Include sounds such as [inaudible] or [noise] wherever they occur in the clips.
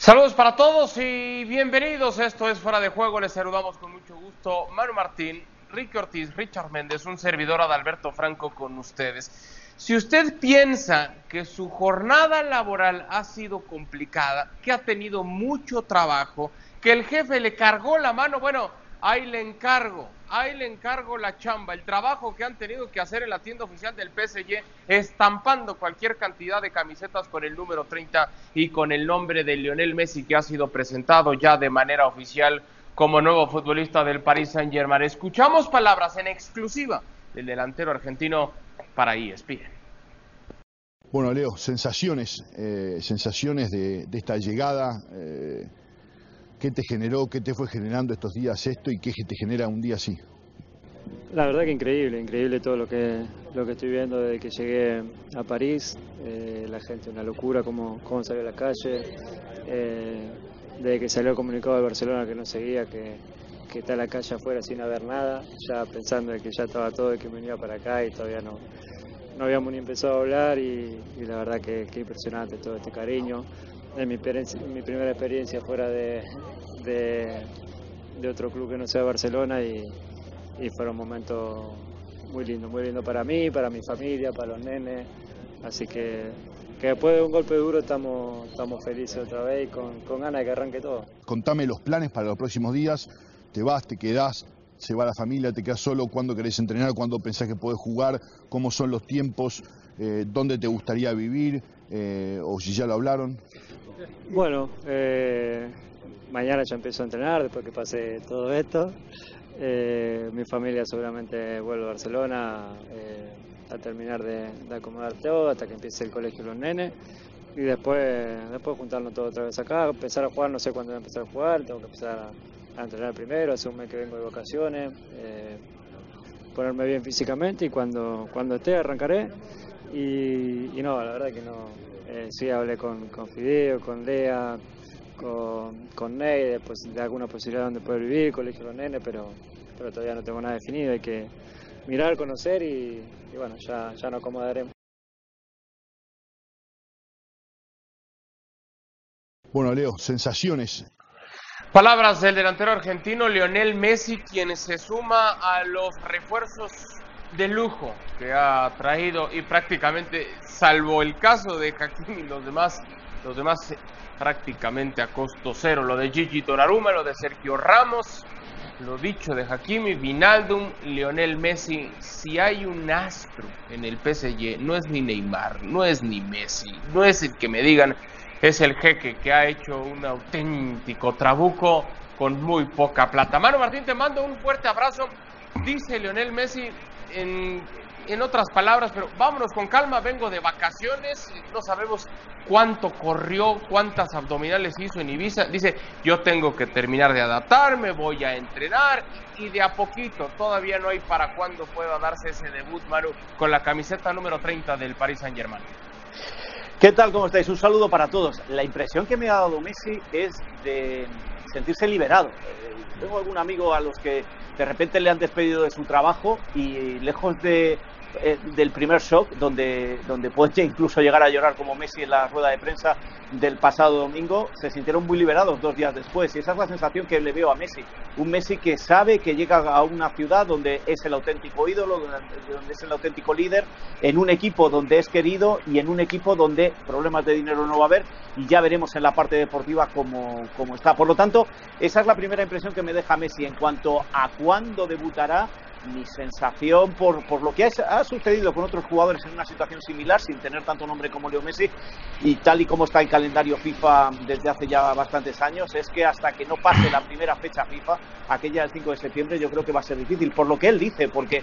Saludos para todos y bienvenidos. Esto es Fuera de Juego. Les saludamos con mucho gusto. Manu Martín, Ricky Ortiz, Richard Méndez, un servidor Adalberto Franco con ustedes. Si usted piensa que su jornada laboral ha sido complicada, que ha tenido mucho trabajo, que el jefe le cargó la mano, bueno, ahí le encargo, ahí le encargo la chamba, el trabajo que han tenido que hacer en la tienda oficial del PSG, estampando cualquier cantidad de camisetas con el número 30 y con el nombre de Lionel Messi que ha sido presentado ya de manera oficial como nuevo futbolista del Paris Saint-Germain. Escuchamos palabras en exclusiva del delantero argentino para ESPN. Bueno, Leo, sensaciones, eh, sensaciones de, esta llegada. Eh, ¿Qué te generó, qué te fue generando estos días esto y qué te genera un día así? La verdad que increíble, increíble todo lo que, lo que estoy viendo desde que llegué a París. Eh, la gente, una locura, cómo, cómo salió a la calle. Eh, desde que salió el comunicado de Barcelona que no seguía, que, que está la calle afuera sin haber nada, ya pensando de que ya estaba todo y que venía para acá y todavía no, no habíamos ni empezado a hablar y, y la verdad que, que impresionante todo este cariño es mi, mi primera experiencia fuera de, de, otro club que no sea Barcelona y, y fueron momentos muy lindos, muy lindos para mí, para mi familia, para los nenes. Así que, que después de un golpe duro estamos, estamos felices otra vez y con, con ganas de que arranque todo. Contame los planes para los próximos días. ¿Te vas, te quedás, se va la familia, te quedas solo? ¿Cuándo querés entrenar? ¿Cuándo pensás que podés jugar? ¿Cómo son los tiempos? Eh, ¿Dónde te gustaría vivir? Eh, ¿O si ya lo hablaron? Bueno, eh, mañana ya empiezo a entrenar después que pase todo esto. Eh, mi familia seguramente vuelve a Barcelona eh, a terminar de, de, acomodar todo hasta que empiece el colegio los nenes. Y después, después juntarnos todo otra vez acá, empezar a jugar, no sé cuándo voy a empezar a jugar, tengo que empezar a, a entrenar primero, hace un mes que vengo de vacaciones, eh, ponerme bien físicamente y cuando, cuando esté arrancaré. Y, y no, la verdad que no, eh, sí hablé con, con Fideo, con Lea, con, con Ney, de, pues, de alguna posibilidad donde poder vivir, colegio de los nenes, pero, pero todavía no tengo nada definido, hay que mirar, conocer y, y bueno, ya, ya nos acomodaremos. Bueno, Leo, sensaciones. Palabras del delantero argentino Lionel Messi, quien se suma a los refuerzos de lujo que ha traído y prácticamente, salvo el caso de Hakimi, los demás, los demás prácticamente a costo cero. Lo de Gigi Donnarumma, lo de Sergio Ramos, lo dicho de Hakimi, Vinaldum, Lionel Messi. Si hay un astro en el PSG, no es ni Neymar, no es ni Messi, no es el que me digan es el jeque que ha hecho un auténtico trabuco con muy poca plata. Mano Martín, te mando un fuerte abrazo. Dice Lionel Messi en, otras palabras, pero vámonos con calma, vengo de vacaciones, no sabemos cuánto corrió, cuántas abdominales hizo en Ibiza. Dice, yo tengo que terminar de adaptarme, voy a entrenar y de a poquito, todavía no hay para cuándo pueda darse ese debut, Maru, con la camiseta número 30 del Paris Saint-Germain. ¿Qué tal? ¿Cómo estáis? Un saludo para todos. La impresión que me ha dado Messi es de sentirse liberado. Tengo algún amigo a los que de repente le han despedido de su trabajo y lejos de, eh, del primer shock, donde, donde puede incluso llegar a llorar como Messi en la rueda de prensa del pasado domingo, se sintieron muy liberados dos días después. Y esa es la sensación que le veo a Messi. Un Messi que sabe que llega a una ciudad donde es el auténtico ídolo, donde es el auténtico líder, en un equipo donde es querido y en un equipo donde problemas de dinero no va a haber. Y ya veremos en la parte deportiva cómo, cómo está. Por lo tanto, esa es la primera impresión que me deja Messi en cuanto a cuándo debutará mi sensación por, por lo que ha, sucedido con otros jugadores en una situación similar, sin tener tanto nombre como Leo Messi, y tal y como está el calendario FIFA desde hace ya bastantes años, es que hasta que no pase la primera fecha FIFA, aquella del 5 de septiembre, yo creo que va a ser difícil, por lo que él dice, porque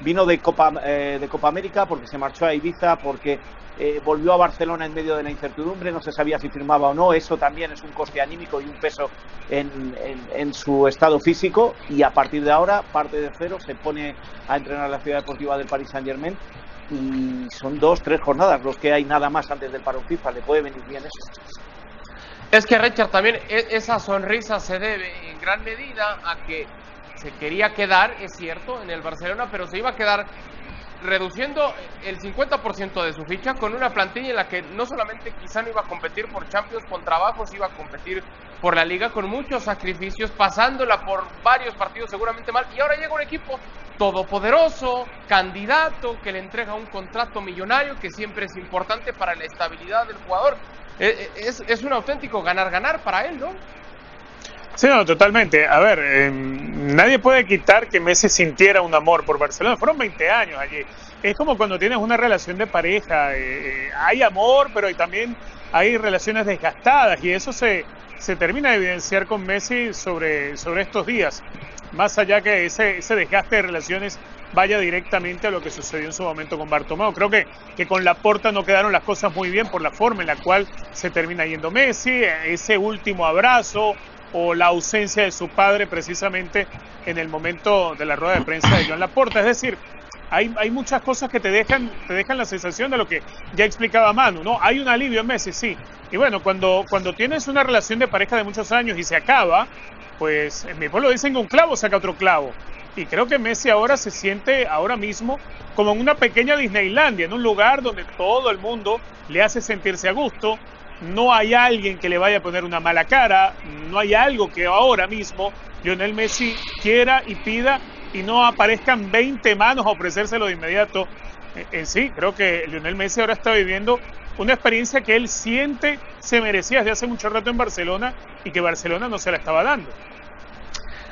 vino de Copa, eh, de Copa América, porque se marchó a Ibiza, porque eh, volvió a Barcelona en medio de la incertidumbre, no se sabía si firmaba o no, eso también es un coste anímico y un peso en, su estado físico y a partir de ahora parte de cero, se pone a entrenar la ciudad deportiva del Paris Saint Germain y son dos, tres jornadas los que hay nada más antes del paro FIFA, le puede venir bien eso. Es que Richard también esa sonrisa se debe en gran medida a que se quería quedar, es cierto, en el Barcelona, pero se iba a quedar reduciendo el 50% de su ficha con una plantilla en la que no solamente quizá no iba a competir por Champions con trabajos, iba a competir por la liga con muchos sacrificios, pasándola por varios partidos seguramente mal. Y ahora llega un equipo todopoderoso, candidato, que le entrega un contrato millonario que siempre es importante para la estabilidad del jugador. Eh, eh, es, es un auténtico ganar-ganar para él, ¿no? Sí, no, totalmente. A ver, em, nadie puede quitar que Messi sintiera un amor por Barcelona. Fueron 20 años allí. Es como cuando tienes una relación de pareja. Eh, hay amor, pero también hay relaciones desgastadas y eso se, se termina de evidenciar con Messi sobre, sobre estos días. Más allá que ese, ese desgaste de relaciones vaya directamente a lo que sucedió en su momento con Bartomeu. Creo que, que con Laporta no quedaron las cosas muy bien por la forma en la cual se termina yendo Messi, ese último abrazo, o la ausencia de su padre precisamente en el momento de la rueda de prensa de Joan Laporta. Es decir, hay, hay muchas cosas que te dejan, te dejan la sensación de lo que ya explicaba Manu, ¿no? Hay un alivio en Messi, sí. Y bueno, cuando, cuando tienes una relación de pareja de muchos años y se acaba, pues en mi pueblo dicen que un clavo saca otro clavo. Y creo que Messi ahora se siente ahora mismo como en una pequeña Disneylandia, en un lugar donde todo el mundo le hace sentirse a gusto, no hay alguien que le vaya a poner una mala cara, no hay algo que ahora mismo Lionel Messi quiera y pida y no aparezcan 20 manos a ofrecérselo de inmediato. En sí, creo que Lionel Messi ahora está viviendo una experiencia que él siente se merecía desde hace mucho rato en Barcelona y que Barcelona no se la estaba dando.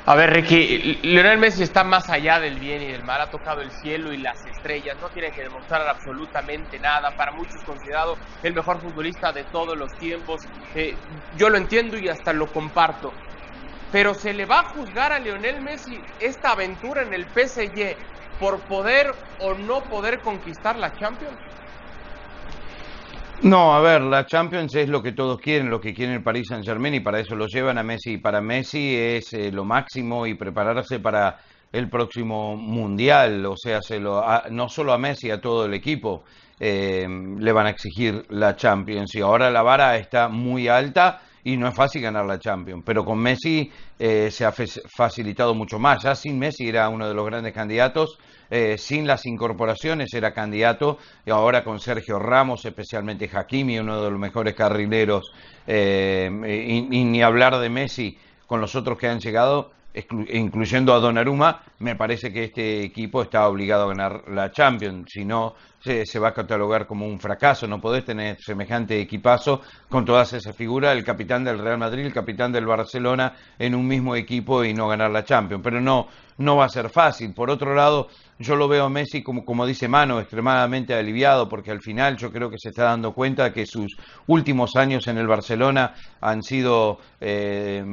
A ver, Ricky, Lionel Messi está más allá del bien y del mal, ha tocado el cielo y las estrellas, no tiene que demostrar absolutamente nada, para muchos considerado el mejor futbolista de todos los tiempos, eh, yo lo entiendo y hasta lo comparto, pero se le va a juzgar a Lionel Messi esta aventura en el PSG por poder o no poder conquistar la Champions. No, a ver, la Champions es lo que todos quieren, lo que quiere el Paris Saint Germain y para eso lo llevan a Messi. Y para Messi es eh, lo máximo y prepararse para el próximo Mundial, o sea, se lo, no solo a Messi, a todo el equipo eh, le van a exigir la Champions. Y ahora la vara está muy alta y no es fácil ganar la Champions. Pero con Messi eh, se ha facilitado mucho más. Ya sin Messi era uno de los grandes candidatos eh, sin las incorporaciones era candidato, y ahora con Sergio Ramos, especialmente Hakimi, uno de los mejores carrileros, eh, y, ni hablar de Messi con los otros que han llegado, incluyendo a Donnarumma, me parece que este equipo está obligado a ganar la Champions, si no se, va a catalogar como un fracaso, no podés tener semejante equipazo con todas esas figuras, el capitán del Real Madrid, el capitán del Barcelona en un mismo equipo y no ganar la Champions, pero no, no va a ser fácil. Por otro lado, yo lo veo a Messi, como, como dice Mano, extremadamente aliviado, porque al final yo creo que se está dando cuenta que sus últimos años en el Barcelona han sido eh,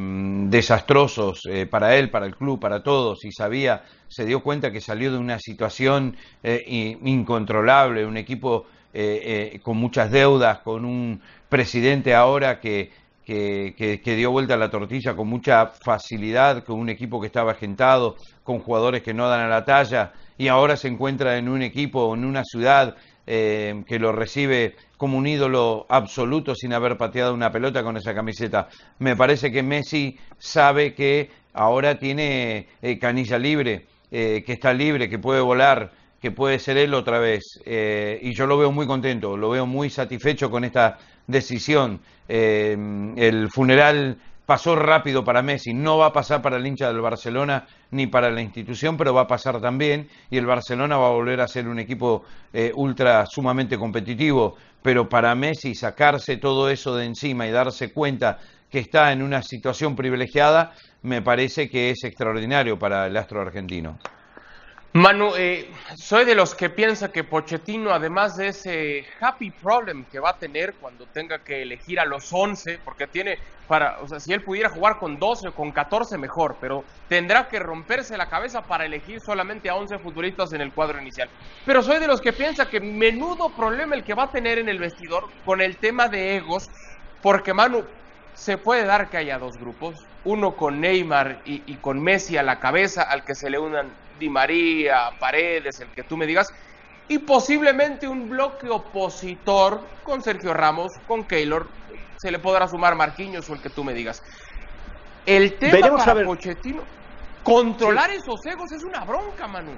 desastrosos eh, para él, para el club, para todos, y sabía, se dio cuenta que salió de una situación eh, incontrolable, un equipo con muchas deudas, con un presidente ahora que que, dio vuelta a la tortilla con mucha facilidad, con un equipo que estaba agentado, con jugadores que no dan a la talla, y ahora se encuentra en un equipo, en una ciudad eh, que lo recibe como un ídolo absoluto sin haber pateado una pelota con esa camiseta. Me parece que Messi sabe que ahora tiene eh, canilla libre, eh, que está libre, que puede volar, que puede ser él otra vez. y yo lo veo muy contento, lo veo muy satisfecho con esta decisión. Eh, el funeral pasó rápido para Messi, no va a pasar para el hincha del Barcelona ni para la institución, pero va a pasar también y el Barcelona va a volver a ser un equipo eh, ultra sumamente competitivo, pero para Messi sacarse todo eso de encima y darse cuenta que está en una situación privilegiada, me parece que es extraordinario para el astro argentino. Manu, eh, soy de los que piensa que Pochettino, además de ese happy problem que va a tener cuando tenga que elegir a los 11, porque tiene para, o sea, si él pudiera jugar con 12 o con 14 mejor, pero tendrá que romperse la cabeza para elegir solamente a 11 futbolistas en el cuadro inicial. Pero soy de los que piensa que menudo problema el que va a tener en el vestidor con el tema de egos, porque Manu, se puede dar que haya dos grupos, uno con Neymar y, y con Messi a la cabeza, al que se le unan Di María, Paredes, el que tú me digas, y posiblemente un bloque opositor con Sergio Ramos, con Keylor, se le podrá sumar Marquinhos o el que tú me digas. El tema para Pochettino, controlar esos egos es una bronca, Manu.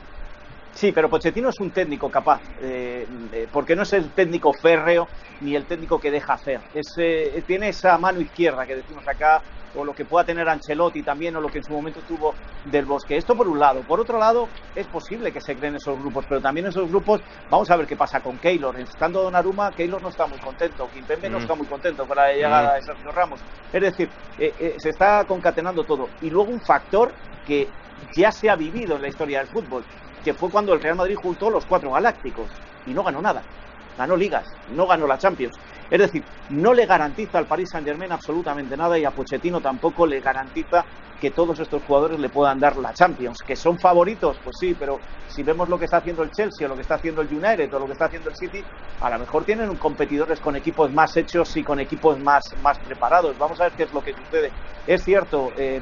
Sí, pero Pochettino es un técnico capaz, eh, eh, porque no es el técnico férreo ni el técnico que deja hacer. Es, eh, tiene esa mano izquierda que decimos acá, o lo que pueda tener Ancelotti también, o lo que en su momento tuvo del Bosque. Esto por un lado. Por otro lado, es posible que se creen esos grupos, pero también esos grupos, vamos a ver qué pasa con Keylor. Estando Donnarumma, Keylor no está muy contento, Kimpembe no Mm. está muy contento con la llegada de Sergio Ramos. Es decir, eh, eh, se está concatenando todo. Y luego un factor que ya se ha vivido en la historia del fútbol, que fue cuando el Real Madrid juntó los cuatro galácticos y no ganó nada. Ganó ligas, no ganó la Champions. Es decir, no le garantiza al Paris Saint-Germain absolutamente nada y a Pochettino tampoco le garantiza que todos estos jugadores le puedan dar la Champions. ¿Que son favoritos? Pues sí, pero si vemos lo que está haciendo el Chelsea o lo que está haciendo el United o lo que está haciendo el City, a lo mejor tienen competidores con equipos más hechos y con equipos más, más preparados. Vamos a ver qué es lo que sucede. Es cierto, eh,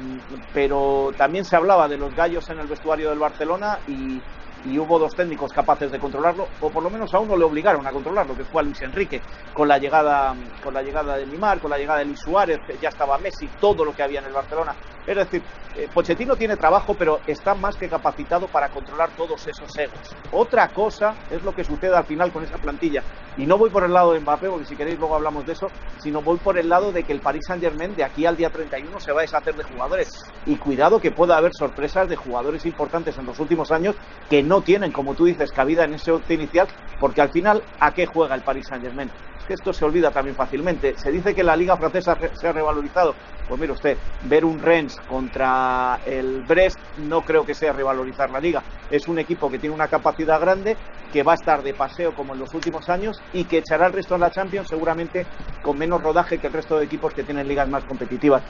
pero también se hablaba de los gallos en el vestuario del Barcelona y, y hubo dos técnicos capaces de controlarlo, o por lo menos a uno le obligaron a controlarlo, que fue a Luis Enrique, con la llegada, con la llegada de Neymar, con la llegada de Luis Suárez, ya estaba Messi, todo lo que había en el Barcelona. Es decir, eh, Pochettino tiene trabajo, pero está más que capacitado para controlar todos esos egos. Otra cosa es lo que sucede al final con esa plantilla. Y no voy por el lado de Mbappé, porque si queréis luego hablamos de eso, sino voy por el lado de que el Paris Saint-Germain de aquí al día 31 se va a deshacer de jugadores. Y cuidado que pueda haber sorpresas de jugadores importantes en los últimos años que no tienen, como tú dices, cabida en ese once inicial, porque al final, ¿a qué juega el Paris Saint-Germain? Que esto se olvida también fácilmente. Se dice que la liga francesa se ha revalorizado. Pues mire usted, ver un Rennes contra el Brest no creo que sea revalorizar la liga. Es un equipo que tiene una capacidad grande, que va a estar de paseo como en los últimos años y que echará el resto en la Champions seguramente con menos rodaje que el resto de equipos que tienen ligas más competitivas.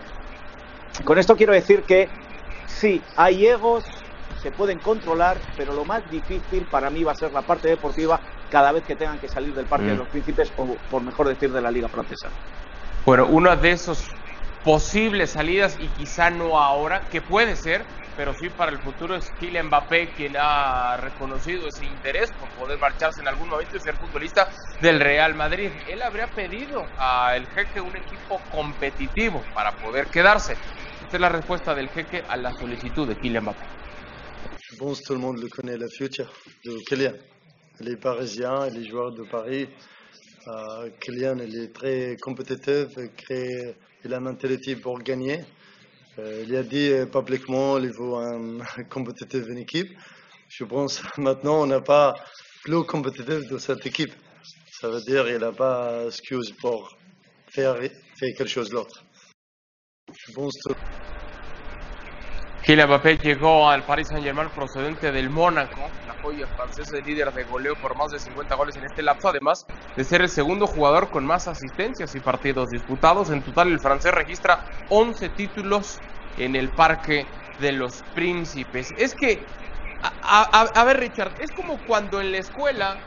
Con esto quiero decir que sí, hay egos, se pueden controlar, pero lo más difícil para mí va a ser la parte deportiva cada vez que tengan que salir del Parque Mm. de los Príncipes o, por mejor decir, de la Liga Francesa. Bueno, una de esos posibles salidas y quizá no ahora, que puede ser, pero sí para el futuro es Kylian Mbappé quien ha reconocido ese interés por poder marcharse en algún momento y ser futbolista del Real Madrid. Él habría pedido al jeque un equipo competitivo para poder quedarse. Esta es la respuesta del jeque a la solicitud de Kylian Mbappé. Je pense que tout le monde le connaît, le futur de Kylian. Les Parisiens et les joueurs de Paris, euh, Kylian est très compétitif, il a une mentalité pour gagner. Euh, il a dit euh, publiquement qu'il veut un [laughs] compétitif une équipe. Je pense maintenant on n'a pas plus compétitif de cette équipe. Ça veut dire qu'il n'a pas excuse pour faire, faire quelque chose d'autre. Je pense que Kylian Mbappé llegó al Paris Saint-Germain procedente del Mónaco, la joya francesa es líder de goleo por más de 50 goles en este lapso, además de ser el segundo jugador con más asistencias y partidos disputados. En total, el francés registra 11 títulos en el Parque de los Príncipes. Es que, a, ver, Richard, es como cuando en la escuela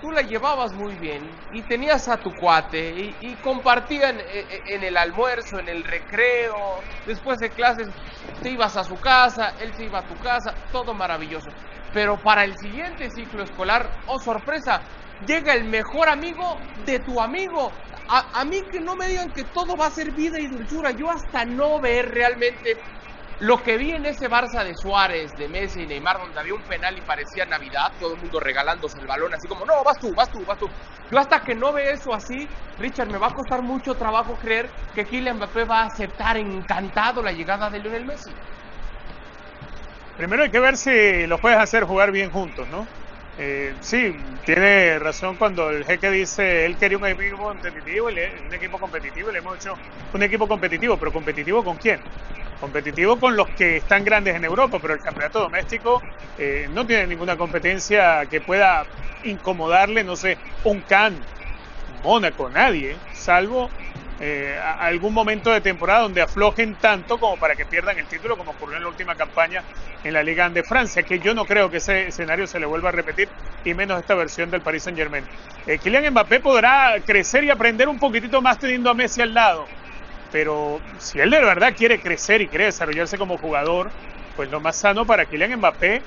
tú la llevabas muy bien y tenías a tu cuate y, y compartían eh, eh, en el almuerzo, en el recreo, después de clases, te ibas a su casa, él se iba a tu casa, todo maravilloso. Pero para el siguiente ciclo escolar, oh sorpresa, llega el mejor amigo de tu amigo. A, a mí que no me digan que todo va a ser vida y dulzura, yo hasta no ver realmente lo que vi en ese Barça de Suárez, de Messi y Neymar, donde había un penal y parecía Navidad, todo el mundo regalándose el balón, así como, no, vas tú, vas tú, vas tú. Yo hasta que no ve eso así, Richard, me va a costar mucho trabajo creer que Kylian Mbappé va a aceptar encantado la llegada de Lionel Messi. Primero hay que ver si los puedes hacer jugar bien juntos, ¿no? Eh, sí, tiene razón cuando el jeque dice él quería un equipo competitivo, le- un equipo competitivo, le hemos hecho un equipo competitivo, pero competitivo con quién? Competitivo con los que están grandes en Europa, pero el campeonato doméstico eh, no tiene ninguna competencia que pueda incomodarle, no sé, un Cannes, Mónaco, nadie, salvo eh, algún momento de temporada donde aflojen tanto como para que pierdan el título, como ocurrió en la última campaña en la Liga de Francia, que yo no creo que ese escenario se le vuelva a repetir, y menos esta versión del Paris Saint Germain. Eh, Kylian Mbappé podrá crecer y aprender un poquitito más teniendo a Messi al lado, pero si él de verdad quiere crecer y quiere desarrollarse como jugador, pues lo más sano para Kylian Mbappé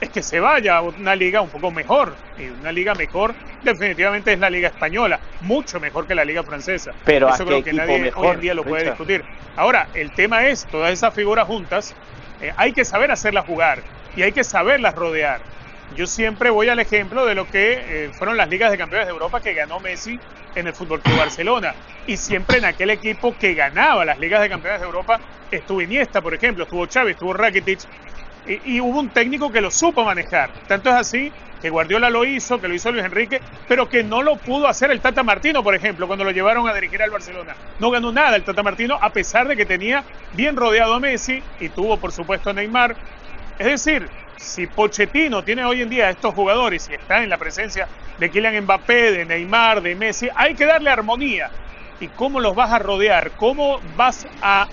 es que se vaya a una liga un poco mejor. Y una liga mejor definitivamente es la liga española, mucho mejor que la liga francesa. Pero ¿a Eso creo que nadie mejor, hoy en día lo puede Richard? discutir. Ahora, el tema es, todas esas figuras juntas, eh, hay que saberlas jugar y hay que saberlas rodear. yo siempre voy al ejemplo de lo que eh, fueron las ligas de campeones de Europa que ganó Messi en el Fútbol Club Barcelona. Y siempre en aquel equipo que ganaba las ligas de campeones de Europa estuvo Iniesta, por ejemplo, estuvo Chávez, estuvo Rakitic. Y, hubo un técnico que lo supo manejar. Tanto es así que Guardiola lo hizo, que lo hizo Luis Enrique, pero que no lo pudo hacer el Tata Martino, por ejemplo, cuando lo llevaron a dirigir al Barcelona. No ganó nada el Tata Martino, a pesar de que tenía bien rodeado a Messi y tuvo, por supuesto, a Neymar. Es decir, si Pochettino tiene hoy en día a estos jugadores y está en la presencia de Kylian Mbappé, de Neymar, de Messi, hay que darle armonía. ¿Y cómo los vas a rodear? ¿Cómo vas a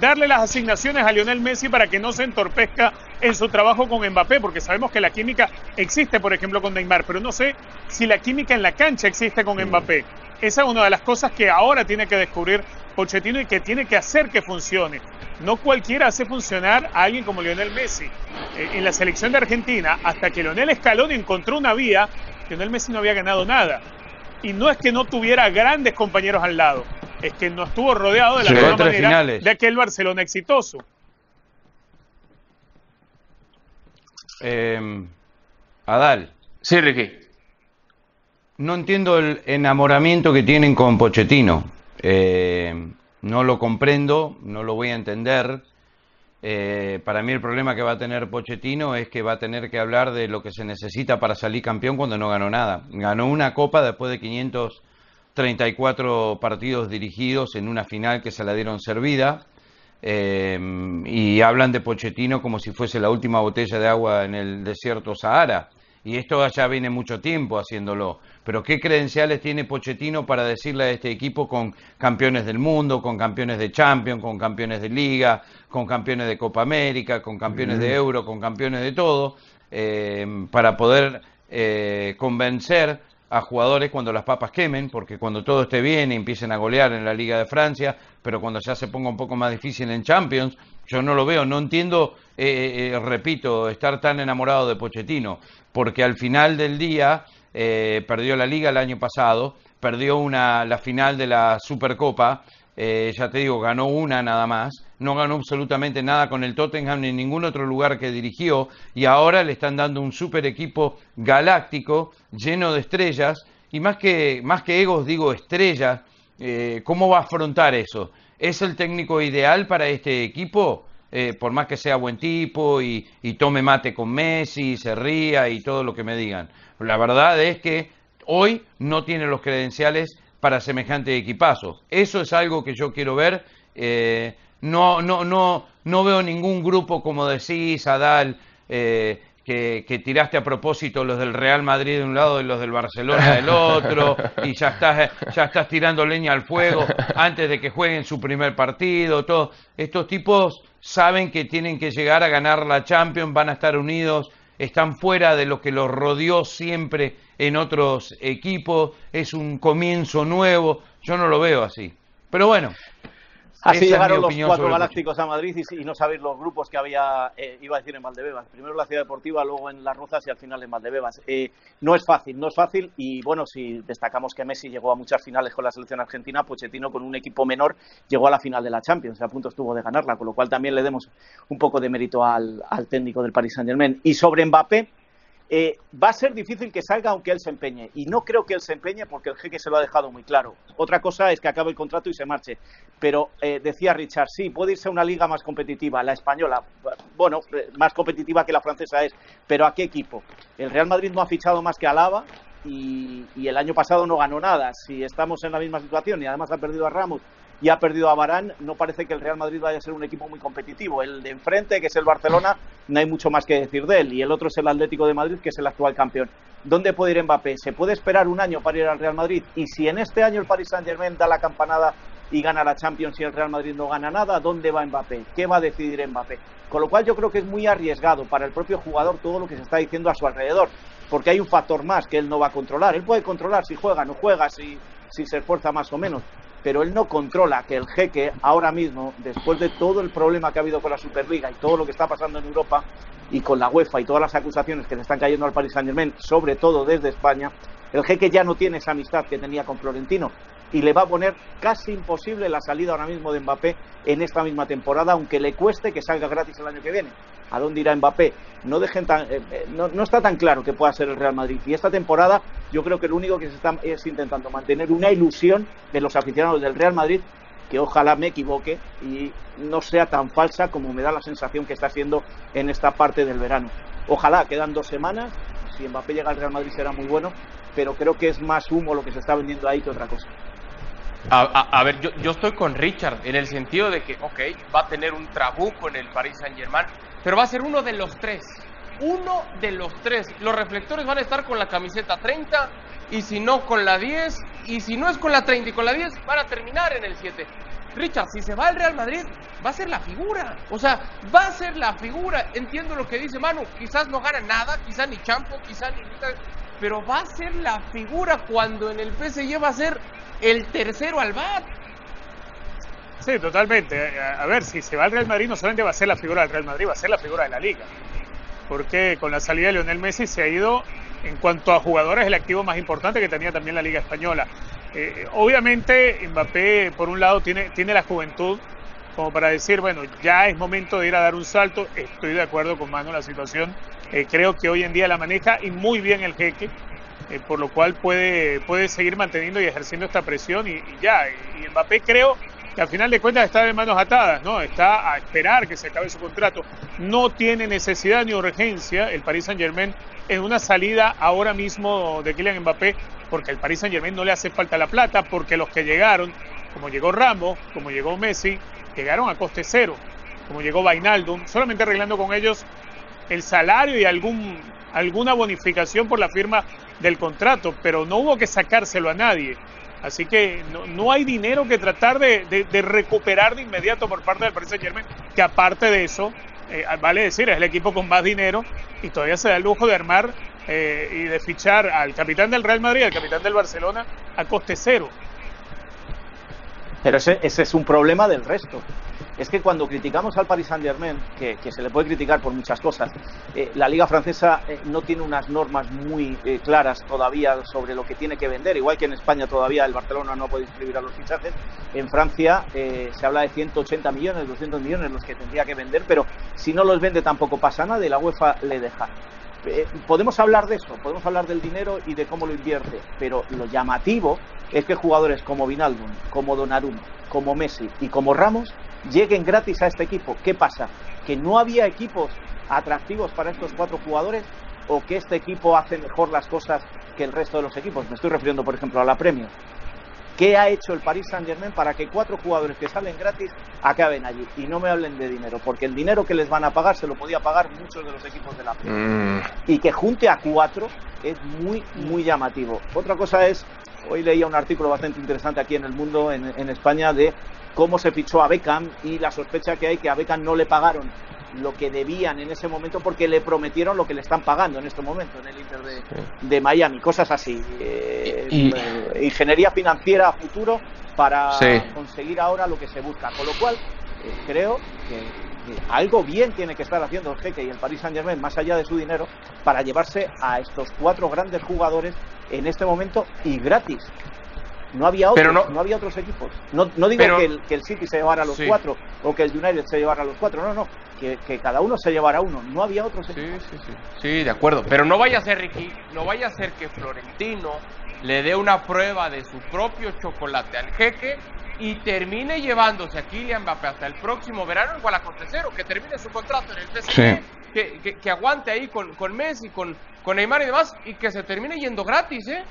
darle las asignaciones a Lionel Messi para que no se entorpezca en su trabajo con Mbappé? Porque sabemos que la química existe, por ejemplo, con Neymar, pero no sé si la química en la cancha existe con Mbappé. Esa es una de las cosas que ahora tiene que descubrir Pochettino y que tiene que hacer que funcione. No cualquiera hace funcionar a alguien como Lionel Messi. Eh, en la selección de Argentina, hasta que Lionel Scaloni encontró una vía, Lionel Messi no había ganado nada. Y no es que no tuviera grandes compañeros al lado, es que no estuvo rodeado de la Llegó misma manera finales. de aquel Barcelona exitoso. Eh, Adal, Sí, Ricky. no entiendo el enamoramiento que tienen con Pochettino. Eh, no lo comprendo, no lo voy a entender. Eh, para mí el problema que va a tener Pochettino es que va a tener que hablar de lo que se necesita para salir campeón cuando no ganó nada. Ganó una copa después de 534 partidos dirigidos en una final que se la dieron servida. Eh, y hablan de Pochettino como si fuese la última botella de agua en el desierto Sahara. Y esto ya viene mucho tiempo haciéndolo. Pero ¿qué credenciales tiene Pochettino para decirle a este equipo con campeones del mundo, con campeones de Champions, con campeones de Liga, con campeones de Copa América, con campeones de Euro, con campeones de todo, eh, para poder eh, convencer a jugadores cuando las papas quemen, porque cuando todo esté bien y empiecen a golear en la Liga de Francia, pero cuando ya se ponga un poco más difícil en Champions, yo no lo veo, no entiendo, eh, eh, repito, estar tan enamorado de Pochettino, porque al final del día eh, perdió la Liga el año pasado, perdió una, la final de la Supercopa, eh, ya te digo, ganó una nada más, no ganó absolutamente nada con el Tottenham ni en ningún otro lugar que dirigió y ahora le están dando un super equipo galáctico lleno de estrellas y más que, más que egos digo estrellas, eh, ¿cómo va a afrontar eso? ¿Es el técnico ideal para este equipo? Eh, por más que sea buen tipo y, tome mate con Messi, y se ría y todo lo que me digan. La verdad es que hoy no tiene los credenciales para semejante equipazo. Eso es algo que yo quiero ver. Eh, no, no, no, no veo ningún grupo, como decís, Adal, eh, que, que tiraste a propósito los del Real Madrid de un lado y los del Barcelona del otro, y ya estás, ya estás tirando leña al fuego antes de que jueguen su primer partido. Todo. Estos tipos saben que tienen que llegar a ganar la Champions, van a estar unidos, están fuera de lo que los rodeó siempre en otros equipos, es un comienzo nuevo, yo no lo veo así. Pero bueno, Así esa llegaron los cuatro galácticos a Madrid y, y no sabéis los grupos que había, eh, iba a decir en Valdebebas. Primero en la Ciudad Deportiva, luego en Las Rozas y al final en Valdebebas. Eh, no es fácil, no es fácil y bueno, si destacamos que Messi llegó a muchas finales con la selección argentina, Pochettino con un equipo menor llegó a la final de la Champions, a punto estuvo de ganarla, con lo cual también le demos un poco de mérito al, al técnico del Paris Saint Germain. Y sobre Mbappé, eh, va a ser difícil que salga aunque él se empeñe. Y no creo que él se empeñe porque el jeque se lo ha dejado muy claro. Otra cosa es que acabe el contrato y se marche. Pero eh, decía Richard, sí, puede irse a una liga más competitiva, la española. Bueno, eh, más competitiva que la francesa es. Pero ¿a qué equipo? El Real Madrid no ha fichado más que Alaba y, y el año pasado no ganó nada. Si estamos en la misma situación y además ha perdido a Ramos y ha perdido a Barán, no parece que el Real Madrid vaya a ser un equipo muy competitivo. El de enfrente, que es el Barcelona, no hay mucho más que decir de él. Y el otro es el Atlético de Madrid, que es el actual campeón. ¿Dónde puede ir Mbappé? ¿Se puede esperar un año para ir al Real Madrid? Y si en este año el Paris Saint-Germain da la campanada y gana la Champions y el Real Madrid no gana nada, ¿dónde va Mbappé? ¿Qué va a decidir Mbappé? Con lo cual yo creo que es muy arriesgado para el propio jugador todo lo que se está diciendo a su alrededor, porque hay un factor más que él no va a controlar. Él puede controlar si juega, no juega, si, se esfuerza más o menos, pero él no controla que el jeque ahora mismo, después de todo el problema que ha habido con la Superliga y todo lo que está pasando en Europa y con la UEFA y todas las acusaciones que le están cayendo al Paris Saint Germain, sobre todo desde España, el jeque ya no tiene esa amistad que tenía con Florentino. Y le va a poner casi imposible la salida ahora mismo de Mbappé en esta misma temporada, aunque le cueste que salga gratis el año que viene. ¿A dónde irá Mbappé? No, dejen tan, eh, eh, no, está tan claro que pueda ser el Real Madrid. Y esta temporada yo creo que lo único que se está es intentando mantener una ilusión de los aficionados del Real Madrid que ojalá me equivoque y no sea tan falsa como me da la sensación que está siendo en esta parte del verano. Ojalá, quedan dos semanas, si Mbappé llega al Real Madrid será muy bueno, pero creo que es más humo lo que se está vendiendo ahí que otra cosa. A, ver, yo, yo, estoy con Richard en el sentido de que, ok, va a tener un trabuco en el Paris Saint Germain, pero va a ser uno de los tres. Uno de los tres. Los reflectores van a estar con la camiseta 30 y si no con la 10 y si no es con la 30 y con la 10 van a terminar en el 7. Richard, si se va al Real Madrid, va a ser la figura. O sea, va a ser la figura. Entiendo lo que dice Manu. Quizás no gana nada, quizás ni Champo, quizás ni. Pero va a ser la figura cuando en el PSG va a ser el tercero al bat. Sí, totalmente. A ver, si se va al Real Madrid, no solamente va a ser la figura del Real Madrid, va a ser la figura de la liga. Porque con la salida de Lionel Messi se ha ido, en cuanto a jugadores, el activo más importante que tenía también la Liga Española. Eh, obviamente, Mbappé, por un lado, tiene, tiene la juventud como para decir, bueno, ya es momento de ir a dar un salto. Estoy de acuerdo con Manu la situación. Eh, creo que hoy en día la maneja y muy bien el jeque. Eh, por lo cual puede, puede seguir manteniendo y ejerciendo esta presión y, ya. Y, Mbappé creo que al final de cuentas está de manos atadas, ¿no? Está a esperar que se acabe su contrato. No tiene necesidad ni urgencia el Paris Saint Germain en una salida ahora mismo de Kylian Mbappé, porque al Paris Saint Germain no le hace falta la plata, porque los que llegaron, como llegó Ramos, como llegó Messi, llegaron a coste cero, como llegó Vainaldum, solamente arreglando con ellos el salario y algún, alguna bonificación por la firma del contrato, pero no hubo que sacárselo a nadie. Así que no, no hay dinero que tratar de, de, recuperar de inmediato por parte del Paris que aparte de eso, eh, vale decir, es el equipo con más dinero y todavía se da el lujo de armar eh, y de fichar al capitán del Real Madrid, al capitán del Barcelona, a coste cero. Pero ese, ese es un problema del resto es que cuando criticamos al Paris Saint Germain, que, se le puede criticar por muchas cosas, eh, la Liga Francesa eh, no tiene unas normas muy eh, claras todavía sobre lo que tiene que vender, igual que en España todavía el Barcelona no puede inscribir a los fichajes. En Francia se habla de 180 millones, 200 millones los que tendría que vender, pero si no los vende tampoco pasa nada y la UEFA le deja. Podemos hablar de eso, podemos hablar del dinero y de cómo lo invierte, pero lo llamativo es que jugadores como Vinaldum, como Donnarumma, como Messi y como Ramos lleguen gratis a este equipo. ¿Qué pasa? ¿Que no había equipos atractivos para estos cuatro jugadores o que este equipo hace mejor las cosas que el resto de los equipos? Me estoy refiriendo, por ejemplo, a la Premier. ¿Qué ha hecho el Paris Saint Germain para que cuatro jugadores que salen gratis acaben allí? Y no me hablen de dinero, porque el dinero que les van a pagar se lo podía pagar muchos de los equipos de la Premier. Mm. Y que junte a cuatro es muy, muy llamativo. Otra cosa es, hoy leía un artículo bastante interesante aquí en el mundo, en, en España, de cómo se fichó a Beckham y la sospecha que hay que a Beckham no le pagaron lo que debían en ese momento porque le prometieron lo que le están pagando en este momento en el Inter de, sí. de Miami, cosas así. Eh, y... eh, ingeniería financiera a futuro para sí. conseguir ahora lo que se busca. Con lo cual, eh, creo que, que, algo bien tiene que estar haciendo el Jeque y el Paris Saint Germain, más allá de su dinero, para llevarse a estos cuatro grandes jugadores en este momento y gratis. No había otros, no, no, había otros equipos. No, no digo pero, que, el, que, el, City se llevara a los sí. cuatro o que el United se llevara a los cuatro, no, no, que, que, cada uno se llevara uno. No había otros equipos. Sí, sí, sí. Sí, de acuerdo. Pero no vaya a ser, Ricky, no vaya a ser que Florentino le dé una prueba de su propio chocolate al jeque y termine llevándose a Kylian Mbappé hasta el próximo verano igual a coste cero, que termine su contrato en el PSG, sí. que, que, que, aguante ahí con, con Messi, con, con Neymar y demás, y que se termine yendo gratis, ¿eh?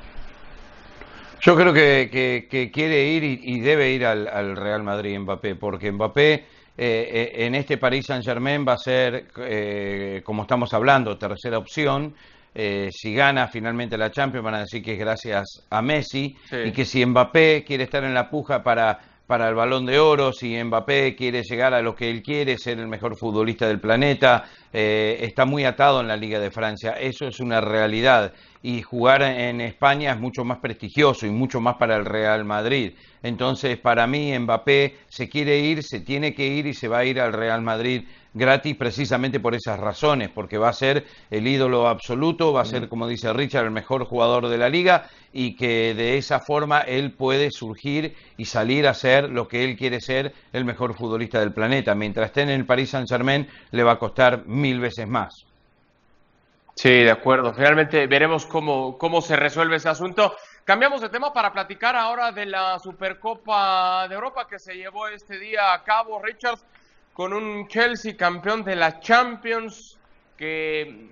Yo creo que, que, que quiere ir y, y, debe ir al, al, Real Madrid Mbappé, porque Mbappé eh, eh, en este Paris Saint Germain va a ser, eh, como estamos hablando, tercera opción. Eh, si gana finalmente la Champions van a decir que es gracias a Messi sí. y que si Mbappé quiere estar en la puja para, para el balón de oro, si Mbappé quiere llegar a lo que él quiere, ser el mejor futbolista del planeta, eh, está muy atado en la Liga de Francia. Eso es una realidad. Y jugar en España es mucho más prestigioso y mucho más para el Real Madrid. Entonces, para mí, Mbappé se quiere ir, se tiene que ir y se va a ir al Real Madrid gratis precisamente por esas razones, porque va a ser el ídolo absoluto, va a ser, como dice Richard, el mejor jugador de la liga y que de esa forma él puede surgir y salir a ser lo que él quiere ser, el mejor futbolista del planeta. Mientras esté en el Paris Saint Germain le va a costar mil veces más. Sí, de acuerdo. Finalmente veremos cómo, cómo se resuelve ese asunto. Cambiamos de tema para platicar ahora de la Supercopa de Europa que se llevó este día a cabo, Richard, con un Chelsea campeón de la Champions que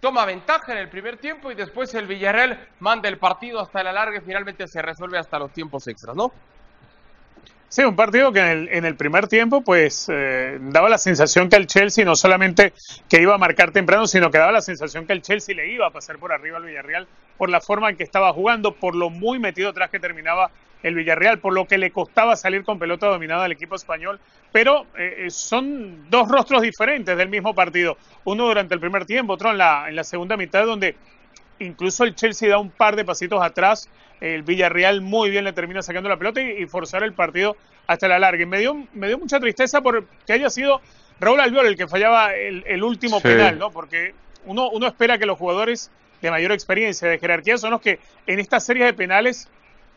toma ventaja en el primer tiempo y después el Villarreal manda el partido hasta la larga y finalmente se resuelve hasta los tiempos extras, ¿no? Sí, un partido que en el, en el primer tiempo pues eh, daba la sensación que el Chelsea no solamente que iba a marcar temprano, sino que daba la sensación que el Chelsea le iba a pasar por arriba al Villarreal por la forma en que estaba jugando, por lo muy metido atrás que terminaba el Villarreal, por lo que le costaba salir con pelota dominada al equipo español. Pero eh, eh, son dos rostros diferentes del mismo partido. Uno durante el primer tiempo, otro en la, en la segunda mitad, donde incluso el Chelsea da un par de pasitos atrás el Villarreal muy bien le termina sacando la pelota y, forzar el partido hasta la larga. Y me dio, me dio mucha tristeza porque haya sido Raúl Albiol el que fallaba el, último penal, ¿no? Porque uno, uno espera que los jugadores de mayor experiencia, de jerarquía, son los que en esta serie de penales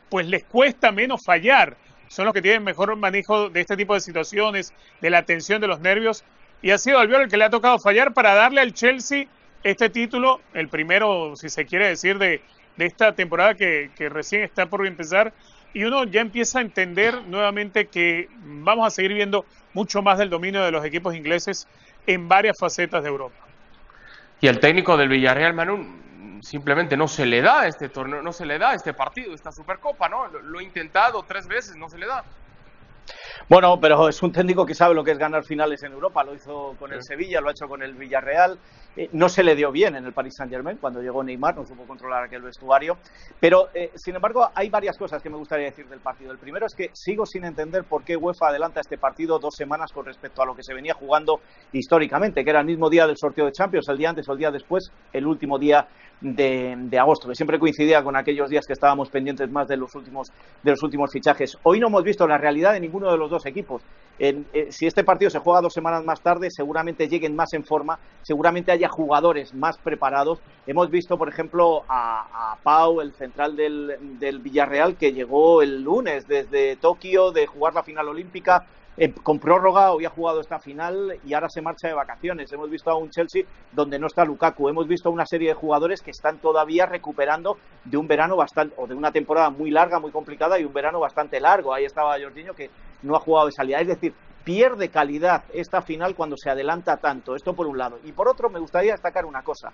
pues les cuesta menos fallar. Son los que tienen mejor manejo de este tipo de situaciones, de la tensión de los nervios. Y ha sido Albiol el que le ha tocado fallar para darle al Chelsea este título, el primero, si se quiere decir, de, de esta temporada que, recién está por empezar y uno ya empieza a entender nuevamente que vamos a seguir viendo mucho más del dominio de los equipos ingleses en varias facetas de Europa. Y el técnico del Villarreal, Manu, simplemente no se le da este torneo, no se le da este partido, esta Supercopa, ¿no? Lo, lo, he intentado tres veces, no se le da. Bueno, pero es un técnico que sabe lo que es ganar finales en Europa. Lo hizo con el Sevilla, lo ha hecho con el Villarreal. Eh, no se le dio bien en el Paris Saint Germain cuando llegó Neymar, no supo controlar aquel vestuario. Pero, eh, sin embargo, hay varias cosas que me gustaría decir del partido. El primero es que sigo sin entender por qué UEFA adelanta este partido dos semanas con respecto a lo que se venía jugando históricamente, que era el mismo día del sorteo de Champions, el día antes o el día después, el último día de, agosto, que siempre coincidía con aquellos días que estábamos pendientes más de los últimos, de los últimos fichajes. Hoy no hemos visto la realidad de ninguno de los dos equipos. Eh, si este partido se juega dos semanas más tarde, seguramente lleguen más en forma, seguramente haya jugadores más preparados. Hemos visto, por ejemplo, a, Pau, el central del, del Villarreal, que llegó el lunes desde Tokio de jugar la final olímpica eh, con prórroga, hoy ha jugado esta final y ahora se marcha de vacaciones. Hemos visto a un Chelsea donde no está Lukaku. Hemos visto a una serie de jugadores que están todavía recuperando de un verano bastante, o de una temporada muy larga, muy complicada y un verano bastante largo. Ahí estaba Jorginho que no ha jugado de salida. Es decir, pierde calidad esta final cuando se adelanta tanto. Esto por un lado. Y por otro, me gustaría destacar una cosa.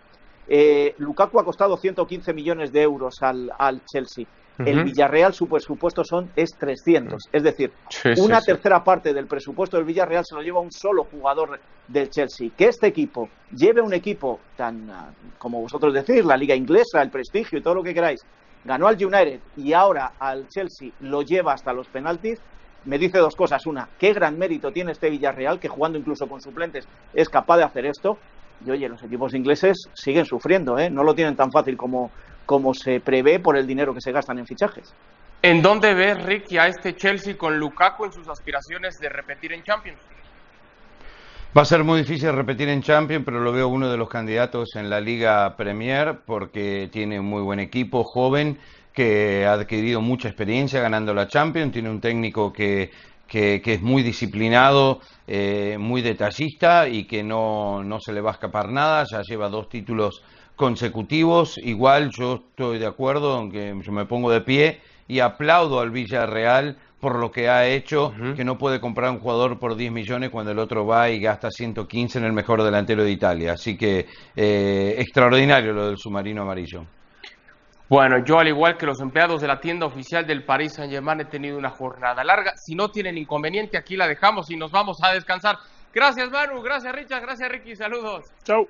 Eh, Lukaku ha costado 115 millones de euros al, al Chelsea. El Villarreal, su presupuesto son, es 300. Es decir, una tercera parte del presupuesto del Villarreal se lo lleva un solo jugador del Chelsea. Que este equipo lleve un equipo tan, ah, como vosotros decís, la liga inglesa, el prestigio y todo lo que queráis, ganó al United y ahora al Chelsea lo lleva hasta los penaltis, me dice dos cosas. Una, qué gran mérito tiene este Villarreal, que jugando incluso con suplentes es capaz de hacer esto. Y oye, los equipos ingleses siguen sufriendo, ¿eh? no lo tienen tan fácil como, como se prevé por el dinero que se gastan en fichajes. ¿En dónde ves, Ricky, a este Chelsea con Lukaku en sus aspiraciones de repetir en Champions? Va a ser muy difícil repetir en Champions, pero lo veo uno de los candidatos en la Liga Premier porque tiene un muy buen equipo, joven, que ha adquirido mucha experiencia ganando la Champions, tiene un técnico que, que, es muy disciplinado, eh, muy detallista y que no, no se le va a escapar nada, ya lleva dos títulos consecutivos. Igual yo estoy de acuerdo, aunque yo me pongo de pie y aplaudo al Villarreal por lo que ha hecho, que no puede comprar un jugador por 10 millones cuando el otro va y gasta 115 en el mejor delantero de Italia. Así que eh, extraordinario lo del submarino amarillo. Bueno, yo al igual que los empleados de la tienda oficial del Paris Saint-Germain he tenido una jornada larga. Si no tienen inconveniente, aquí la dejamos y nos vamos a descansar. Gracias Manu, gracias Richard, gracias Ricky, saludos. Chau.